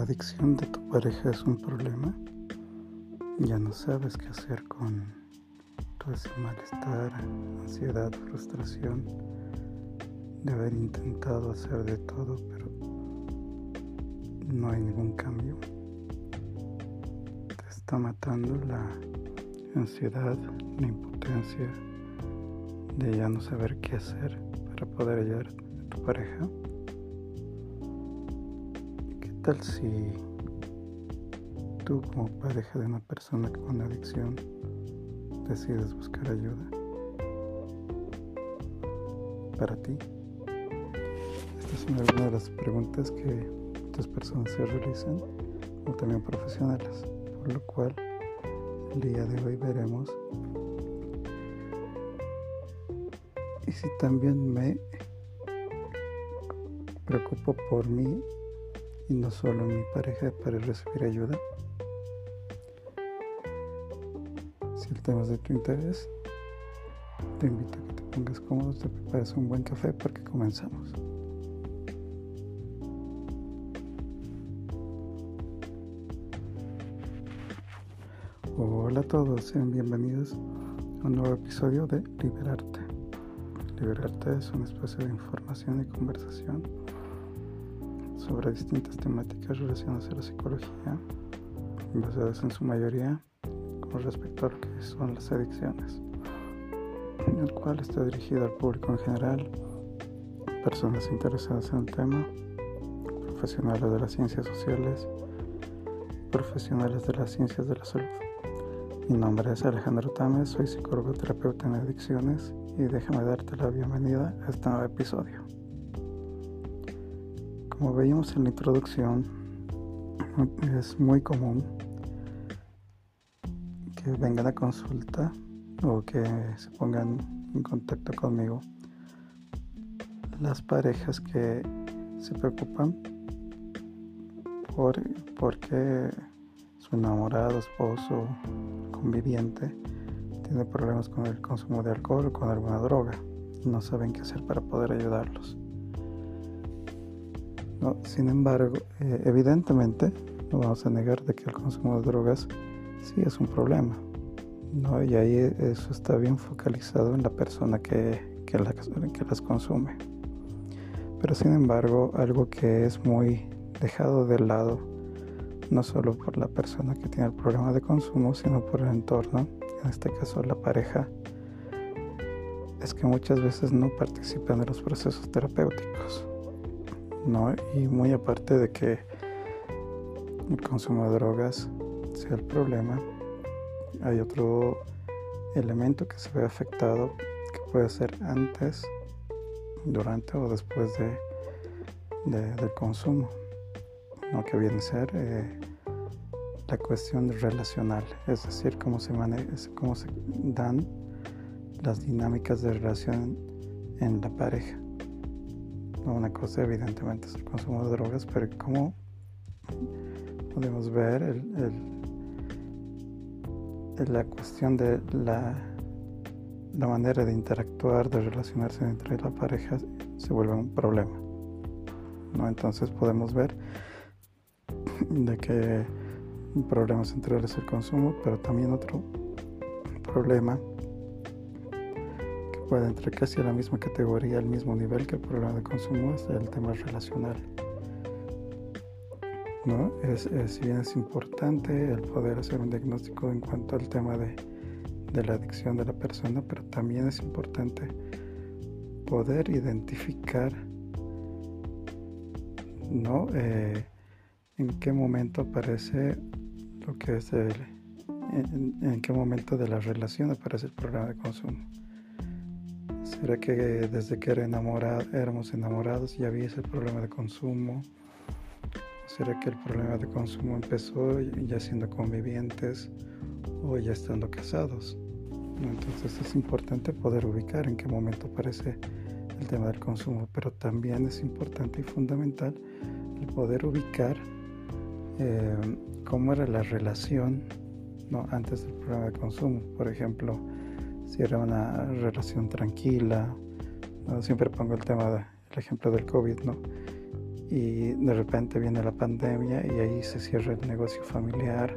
la adicción de tu pareja es un problema, ya no sabes qué hacer con todo ese malestar, ansiedad, frustración de haber intentado hacer de todo, pero no hay ningún cambio. Te está matando la ansiedad, la impotencia de ya no saber qué hacer para poder ayudar a tu pareja. ¿Qué tal si tú como pareja de una persona con adicción decides buscar ayuda para ti? Estas son algunas de las preguntas que muchas personas se realizan, o también profesionales, por lo cual el día de hoy veremos y si también me preocupo por mí y no solo mi pareja para recibir ayuda. Si el tema es de tu interés, te invito a que te pongas cómodo, te prepares un buen café porque comenzamos. Hola a todos, sean bienvenidos a un nuevo episodio de Liberarte. Liberarte es una especie de información y conversación sobre distintas temáticas relacionadas a la psicología, basadas en su mayoría con respecto a lo que son las adicciones, el cual está dirigido al público en general, personas interesadas en el tema, profesionales de las ciencias sociales, profesionales de las ciencias de la salud. Mi nombre es Alejandro Tames, soy psicólogo terapeuta en adicciones y déjame darte la bienvenida a este nuevo episodio. Como veíamos en la introducción, es muy común que vengan a consulta o que se pongan en contacto conmigo las parejas que se preocupan por porque su enamorado, esposo, conviviente tiene problemas con el consumo de alcohol o con alguna droga. No saben qué hacer para poder ayudarlos. Sin embargo, eh, evidentemente, no vamos a negar de que el consumo de drogas sí es un problema. ¿no? Y ahí eso está bien focalizado en la persona que, que las consume. Pero sin embargo, algo que es muy dejado de lado, no solo por la persona que tiene el problema de consumo, sino por el entorno, en este caso la pareja, es que muchas veces no participan de los procesos terapéuticos. ¿No? Y muy aparte de que el consumo de drogas sea el problema, hay otro elemento que se ve afectado que puede ser antes, durante o después de, del consumo, ¿no? que viene a ser eh, la cuestión relacional, es decir, cómo se, cómo se dan las dinámicas de relación en la pareja. Una cosa evidentemente es el consumo de drogas, pero cómo podemos ver el, la cuestión de la, la manera de interactuar, de relacionarse entre la pareja, se vuelve un problema. ¿no? Entonces podemos ver de que un problema central es el consumo, pero también otro problema puede entrar casi a la misma categoría, al mismo nivel que el problema de consumo es el tema relacional. ¿No? Es, si bien es importante el poder hacer un diagnóstico en cuanto al tema de, de la adicción de la persona, pero también es importante poder identificar ¿no? Eh, en qué momento aparece lo que es el, en, qué momento de la relación aparece el problema de consumo. ¿Será que desde que era enamorado, éramos enamorados ya había ese problema de consumo? ¿Será que el problema de consumo empezó ya siendo convivientes o ya estando casados? Entonces es importante poder ubicar en qué momento aparece el tema del consumo, pero también es importante y fundamental el poder ubicar eh, cómo era la relación antes del problema de consumo. Por ejemplo, si era una relación tranquila, siempre pongo el tema, del ejemplo del COVID, ¿no? y de repente viene la pandemia y ahí se cierra el negocio familiar,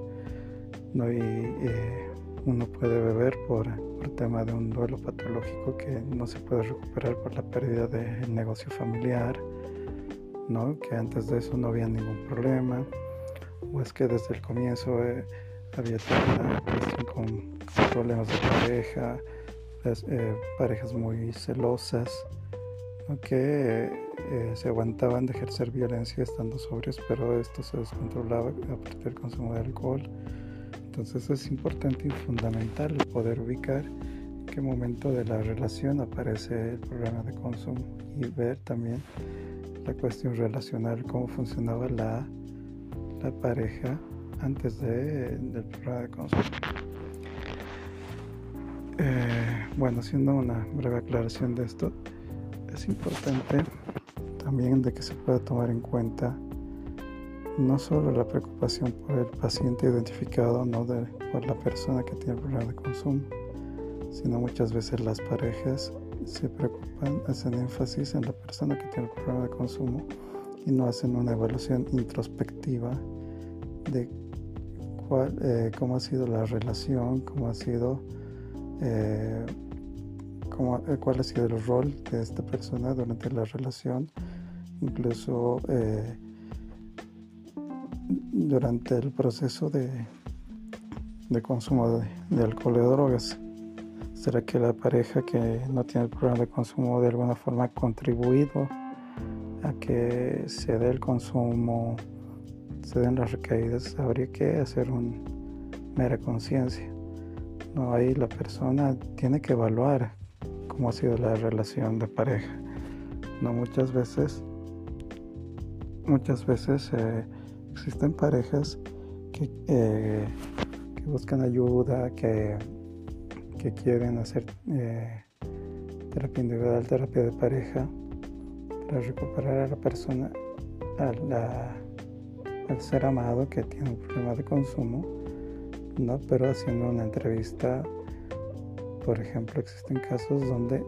¿no? Y eh, uno puede beber por, por tema de un duelo patológico que no se puede recuperar por la pérdida del negocio familiar, ¿no? Que antes de eso no había ningún problema, o es que desde el comienzo eh, había cuestión con, problemas de pareja, eh, parejas muy celosas, que eh, se aguantaban de ejercer violencia estando sobrios, pero esto se descontrolaba a partir del consumo de alcohol. Entonces es importante y fundamental poder ubicar en qué momento de la relación aparece el problema de consumo y ver también la cuestión relacional, cómo funcionaba la, la pareja antes de, del programa de consumo. Eh, bueno, haciendo una breve aclaración de esto, es importante también de que se pueda tomar en cuenta no solo la preocupación por el paciente identificado, no de, por la persona que tiene el problema de consumo, sino muchas veces las parejas se preocupan, hacen énfasis en la persona que tiene el problema de consumo y no hacen una evaluación introspectiva de cuál, eh, cómo ha sido la relación, cómo ha sido eh, eh, cuál ha sido el rol de esta persona durante la relación, incluso durante el proceso de, de consumo de, alcohol y drogas. ¿Será que la pareja que no tiene el problema de consumo de alguna forma ha contribuido a que se dé el consumo, se den las recaídas? Habría que hacer un mera conciencia. No, ahí la persona tiene que evaluar cómo ha sido la relación de pareja. No muchas veces, muchas veces eh, existen parejas que, eh, que, buscan ayuda, que, que quieren hacer eh, terapia individual, terapia de pareja, para recuperar a la persona, al ser amado que tiene un problema de consumo, ¿no? pero haciendo una entrevista por ejemplo, existen casos donde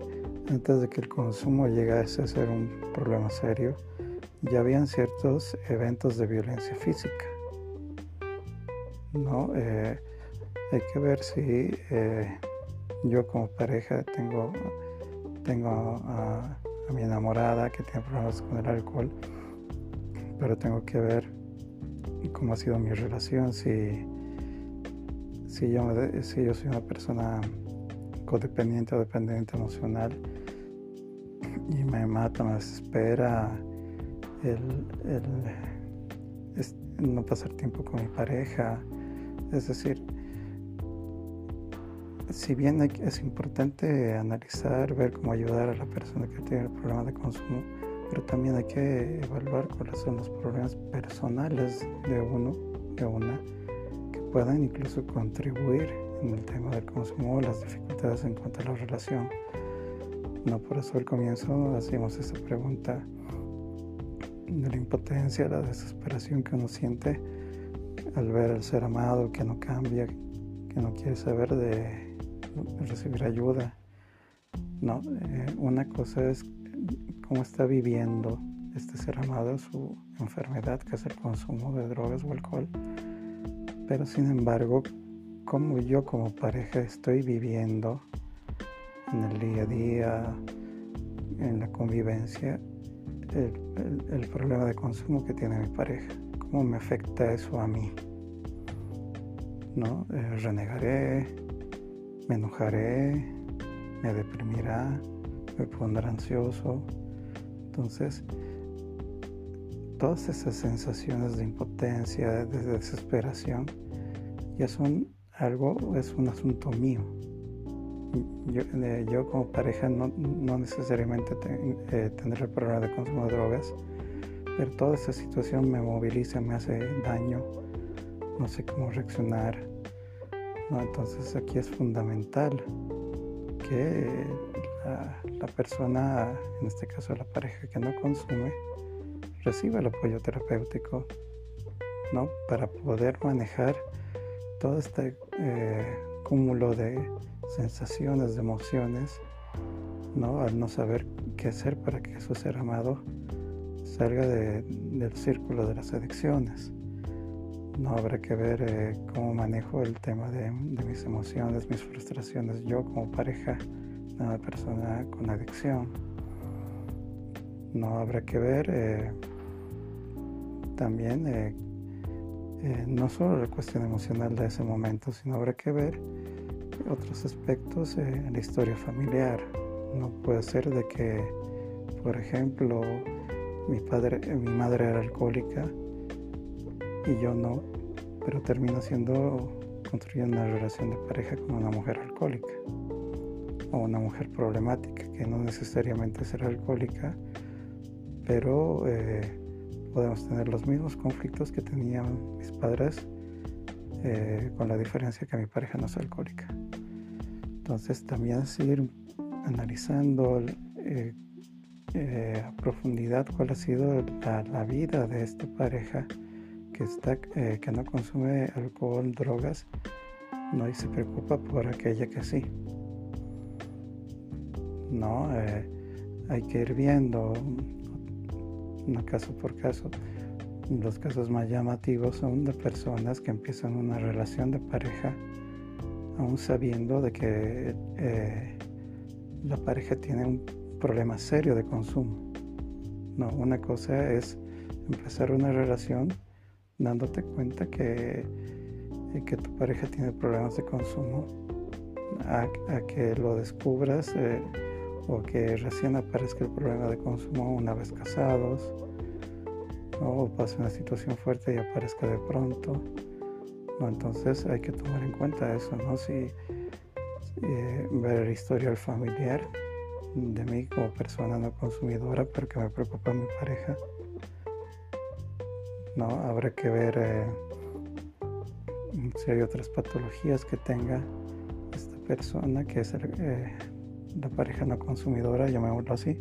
antes de que el consumo llegase a ser un problema serio, ya habían ciertos eventos de violencia física. ¿no? Eh, hay que ver si eh, yo como pareja tengo, tengo a, mi enamorada que tiene problemas con el alcohol, pero tengo que ver cómo ha sido mi relación, si, si, yo, si yo soy una persona codependiente o dependiente emocional y me mata, me desespera el, no pasar tiempo con mi pareja. Es decir, si bien es importante analizar, ver cómo ayudar a la persona que tiene el problema de consumo, pero también hay que evaluar cuáles son los problemas personales de uno, de una, que puedan incluso contribuir en el tema del consumo, las dificultades en cuanto a la relación. No por eso al comienzo hacíamos esa pregunta de la impotencia, la desesperación que uno siente al ver al ser amado que no cambia, que no quiere saber de recibir ayuda. No, eh, una cosa es cómo está viviendo este ser amado su enfermedad, que es el consumo de drogas o alcohol, pero sin embargo cómo yo como pareja estoy viviendo en el día a día, en la convivencia, el, problema de consumo que tiene mi pareja, cómo me afecta eso a mí. ¿No? Eh, renegaré, me enojaré, me deprimirá, me pondrá ansioso. Entonces, todas esas sensaciones de impotencia, de desesperación, ya son algo es un asunto mío. Yo, eh, como pareja no, no necesariamente eh, tendré el problema de consumo de drogas, pero toda esa situación me moviliza, me hace daño, no sé cómo reaccionar. Entonces aquí es fundamental que la, persona, en este caso la pareja que no consume, reciba el apoyo terapéutico ¿no? para poder manejar todo este eh, cúmulo de sensaciones, de emociones, ¿no? al no saber qué hacer para que su ser amado salga del círculo de las adicciones. No habrá que ver eh, cómo manejo el tema de, mis emociones, mis frustraciones, yo como pareja una persona con adicción. No habrá que ver eh, también eh, no solo la cuestión emocional de ese momento, sino habrá que ver otros aspectos en la historia familiar. No puede ser de que, por ejemplo, mi, padre, mi madre era alcohólica y yo no, pero termino siendo, construyendo una relación de pareja con una mujer alcohólica o una mujer problemática que no necesariamente será alcohólica, pero eh, podemos tener los mismos conflictos que tenían mis padres eh, con la diferencia que mi pareja no es alcohólica. Entonces también seguir analizando eh, a profundidad cuál ha sido la, vida de esta pareja que, está, que no consume alcohol, drogas, ¿no? y se preocupa por aquella que sí. ¿No? hay que ir viendo, no caso por caso. Los casos más llamativos son de personas que empiezan una relación de pareja aún sabiendo de que la pareja tiene un problema serio de consumo. No, una cosa es empezar una relación dándote cuenta que, eh, que tu pareja tiene problemas de consumo, a, que lo descubras eh, o que recién aparezca el problema de consumo una vez casados, o pase una situación fuerte y aparezca de pronto. No, entonces hay que tomar en cuenta eso, ¿no? Si, eh, ver el historial familiar de mí como persona no consumidora, pero que me preocupa mi pareja. No, habrá que ver eh, si hay otras patologías que tenga esta persona, que es eh, la pareja no consumidora, llamémoslo así,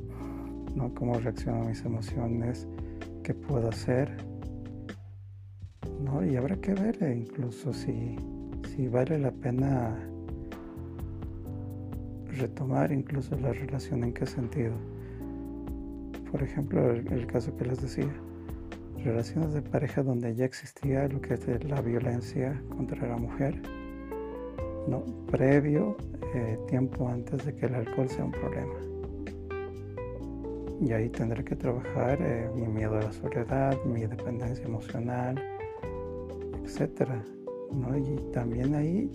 ¿no? Cómo reacciona a mis emociones, qué puedo hacer, ¿no? Y habrá que ver incluso si, si vale la pena retomar incluso la relación en qué sentido. Por ejemplo, el, caso que les decía, relaciones de pareja donde ya existía lo que es la violencia contra la mujer, no, previo, eh, tiempo antes de que el alcohol sea un problema. Y ahí tendré que trabajar eh, mi miedo a la soledad, mi dependencia emocional, etc. ¿no? Y también ahí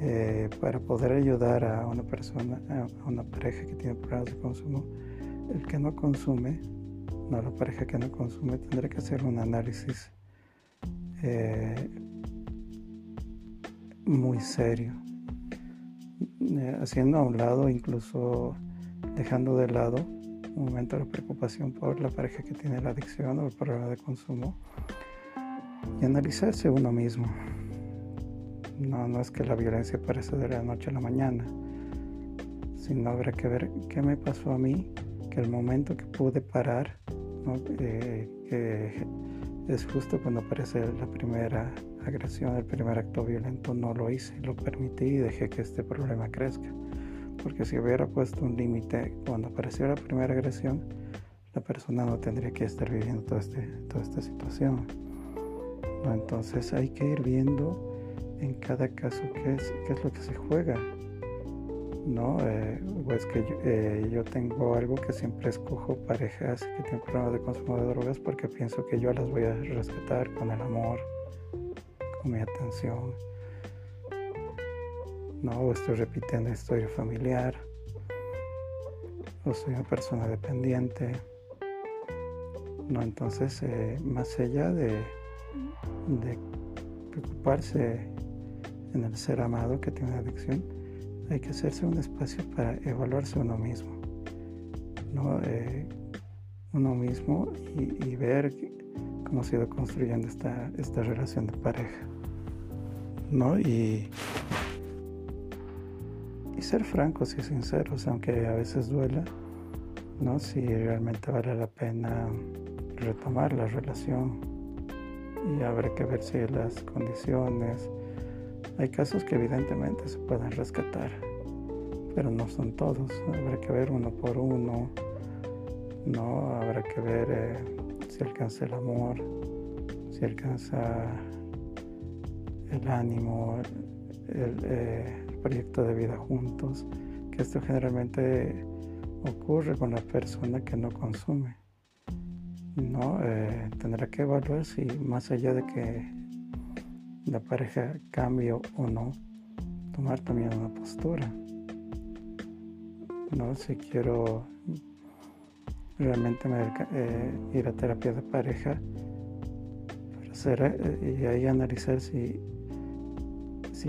eh, para poder ayudar a una persona, a una pareja que tiene problemas de consumo, el que no consume, no la pareja que no consume, tendrá que hacer un análisis muy serio, eh, haciendo a un lado, incluso dejando de lado un momento de preocupación por la pareja que tiene la adicción o el problema de consumo y analizarse uno mismo. No, no es que la violencia aparece de la noche a la mañana, sino habrá que ver qué me pasó a mí, que el momento que pude parar, eh, que es justo cuando aparece la primera agresión, el primer acto violento, no lo hice, lo permití y dejé que este problema crezca. Porque si hubiera puesto un límite cuando apareció la primera agresión, la persona no tendría que estar viviendo toda, este, toda esta situación. Entonces hay que ir viendo en cada caso qué es, qué es lo que se juega. ¿no? Eh, es que eh, yo, tengo algo que siempre escojo parejas que tienen problemas de consumo de drogas porque pienso que yo las voy a respetar con el amor, mi atención. No, estoy repitiendo historia familiar, o soy una persona dependiente. No, entonces, eh, más allá de, preocuparse en el ser amado que tiene adicción, hay que hacerse un espacio para evaluarse uno mismo, ¿no? Eh, uno mismo y, ver cómo se ha ido construyendo esta relación de pareja, ¿no? Y, y ser francos y sinceros, aunque a veces duela, ¿no? Si realmente vale la pena retomar la relación y habrá que ver si las condiciones, hay casos que evidentemente se pueden rescatar, pero no son todos. Habrá que ver uno por uno, no habrá que ver eh, si alcanza el amor, si alcanza el ánimo, el, eh, el proyecto de vida juntos, que esto generalmente ocurre con la persona que no consume. ¿no? Eh, tendrá que evaluar si más allá de que la pareja cambie o no, tomar también una postura. ¿no? Si quiero realmente eh, ir a terapia de pareja, hacer, y ahí analizar si,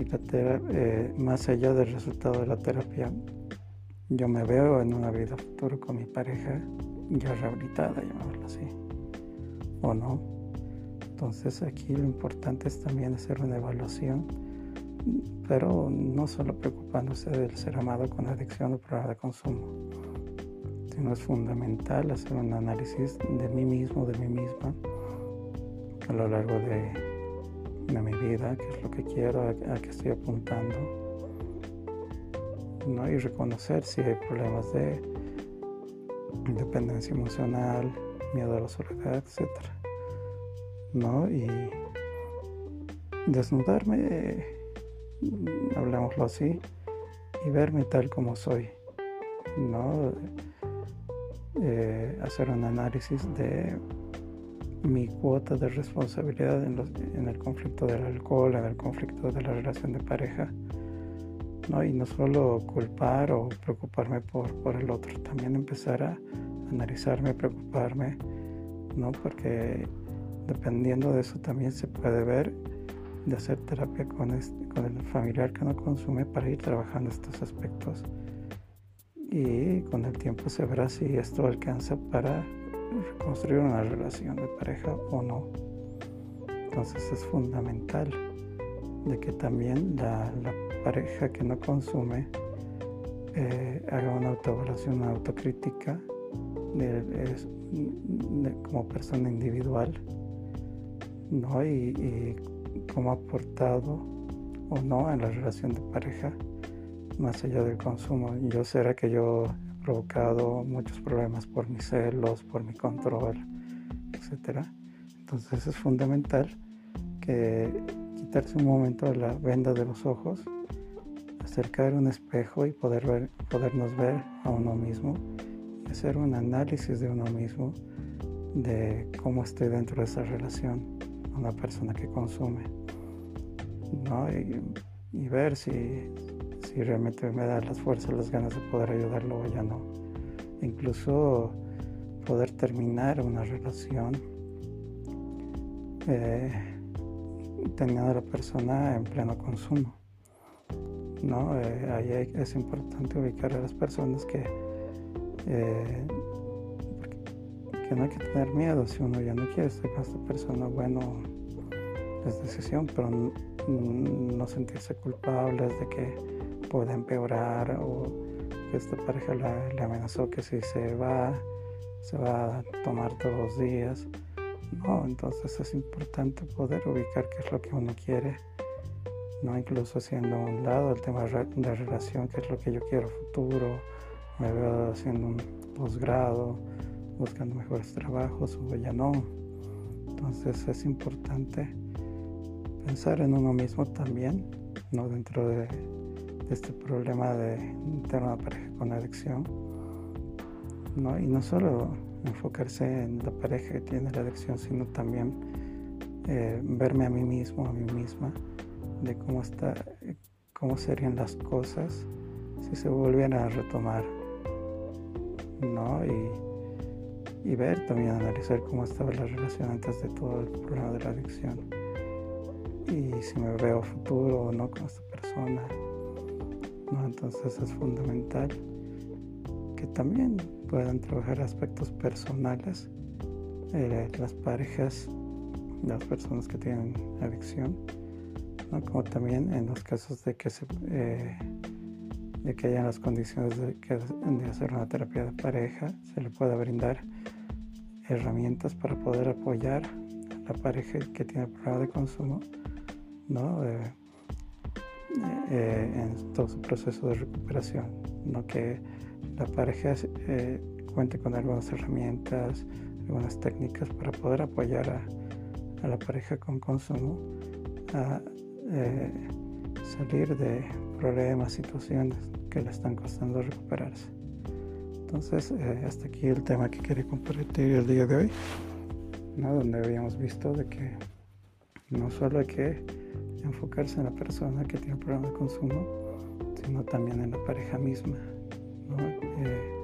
terapia, más allá del resultado de la terapia, yo me veo en una vida futura con mi pareja ya rehabilitada, llamémoslo así, o no. Entonces aquí lo importante es también hacer una evaluación, pero no solo preocupándose del ser amado con adicción o problema de consumo, sino es fundamental hacer un análisis de mí mismo, de mí misma, a lo largo de, de mi vida, qué es lo que quiero, a, qué estoy apuntando, ¿no? y reconocer si hay problemas de independencia emocional, miedo a la soledad, etc. ¿No? Y desnudarme, hablemoslo así, y verme tal como soy. ¿No? Eh, hacer un análisis de mi cuota de responsabilidad en, en, el conflicto del alcohol, en el conflicto de la relación de pareja. ¿no? Y no solo culpar o preocuparme por, por el otro, también empezar a analizarme, preocuparme, ¿no? Porque dependiendo de eso también se puede ver de hacer terapia con, con el familiar que no consume para ir trabajando estos aspectos. Y con el tiempo se verá si esto alcanza para reconstruir una relación de pareja o no. Entonces es fundamental de que también la, pareja que no consume eh, haga una autoevaluación, una autocrítica como persona individual, ¿no? Y, cómo ha aportado o no en la relación de pareja, más allá del consumo. Yo será que yo provocado muchos problemas por mis celos, por mi control, etc. Entonces es fundamental que quitarse un momento la venda de los ojos, acercar un espejo y poder ver, podernos ver a uno mismo hacer un análisis de uno mismo, de cómo estoy dentro de esa relación una persona que consume, ¿no? y, ver si, si, realmente me da las fuerzas, las ganas de poder ayudarlo o ya no. Incluso poder terminar una relación eh, teniendo a la persona en pleno consumo. ¿no? Eh, ahí es importante ubicar a las personas que eh, que no hay que tener miedo si uno ya no quiere estar con esta persona, bueno, es decisión, pero no sentirse culpables de que pueda empeorar o que esta pareja le amenazó que si se va, se va a tomar todos los días. No, entonces es importante poder ubicar qué es lo que uno quiere, no incluso haciendo un lado el tema de la relación, qué es lo que yo quiero futuro, me veo haciendo un posgrado, buscando mejores trabajos o ya no. Entonces es importante pensar en uno mismo también, ¿no? dentro de, este problema de tener una pareja con adicción. ¿no? Y no solo enfocarse en la pareja que tiene la adicción, sino también eh, verme a mí mismo, a mí misma, de cómo está, cómo serían las cosas si se volvieran a retomar ¿no? Y, ver también, analizar cómo estaba la relación antes de todo el problema de la adicción. Y si me veo futuro o no con esta persona. ¿No? Entonces es fundamental que también puedan trabajar aspectos personales, eh, las parejas, las personas que tienen adicción, ¿no? como también en los casos de que se... Eh, de que hayan las condiciones de, hacer una terapia de pareja, se le pueda brindar herramientas para poder apoyar a la pareja que tiene problema de consumo, ¿no? Eh, eh, en todo su proceso de recuperación, ¿no? que la pareja eh, cuente con algunas herramientas, algunas técnicas para poder apoyar a, la pareja con consumo a eh, salir de problemas, situaciones que le están costando recuperarse. Entonces, eh, hasta aquí el tema que quería compartir el día de hoy, donde habíamos visto de que no solo hay que enfocarse en la persona que tiene un problema de consumo, sino también en la pareja misma, eh,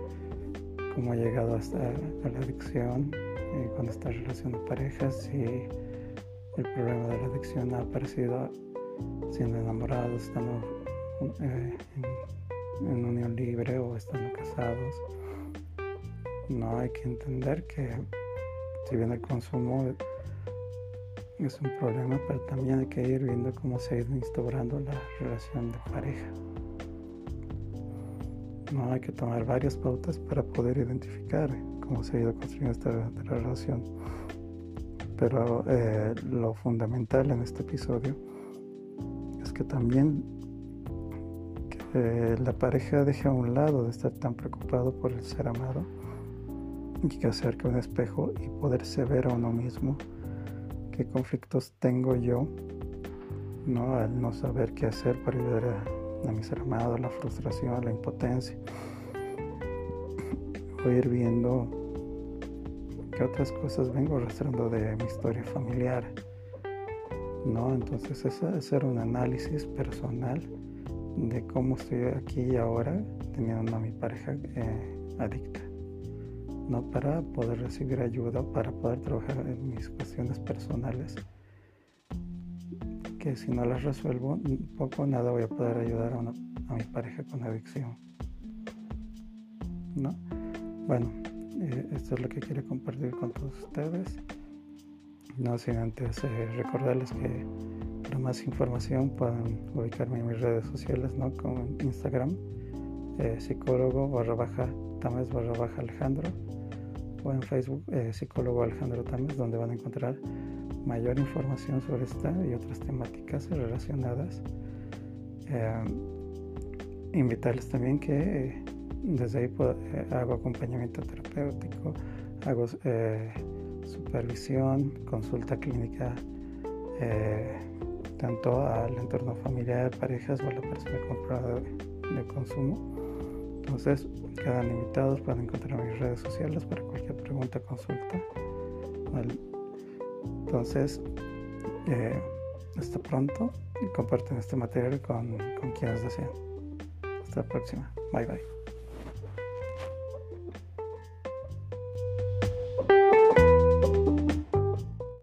cómo ha llegado hasta a la adicción, eh, cuando está en relación de parejas, si el problema de la adicción ha aparecido siendo enamorados, estando en, en unión libre o estando casados. No hay que entender que si bien el consumo es un problema, pero también hay que ir viendo cómo se ha ido instaurando la relación de pareja. No hay que tomar varias pautas para poder identificar cómo se ha ido construyendo esta, relación. Pero eh, lo fundamental en este episodio es que también que la pareja deje a un lado de estar tan preocupado por el ser amado y que acerque un espejo y poderse ver a uno mismo qué conflictos tengo yo, ¿no? Al no saber qué hacer para ayudar a, a mi ser amado, la frustración, la impotencia. O ir viendo qué otras cosas vengo arrastrando de mi historia familiar, ¿no? Entonces es hacer un análisis personal de cómo estoy aquí y ahora teniendo a mi pareja eh, adicta no para poder recibir ayuda, para poder trabajar en mis cuestiones personales, que si no las resuelvo, poco o nada voy a poder ayudar a, mi pareja con adicción. ¿No? Bueno, eh, esto es lo que quiero compartir con todos ustedes. No sin antes eh, recordarles que para más información pueden ubicarme en mis redes sociales, ¿no? Como en Instagram, eh, psicólogo barra baja Tames barra baja Alejandro o en Facebook eh, psicólogo Alejandro Tames donde van a encontrar mayor información sobre esta y otras temáticas relacionadas. Eh, invitarles también que eh, desde ahí hago acompañamiento terapéutico, hago supervisión, consulta clínica tanto al entorno familiar, parejas o a la persona compradora de consumo entonces, quedan invitados para encontrar mis redes sociales para cualquier pregunta, consulta. Entonces, eh, hasta pronto y comparten este material con, con quienes deseen. Hasta la próxima. Bye bye.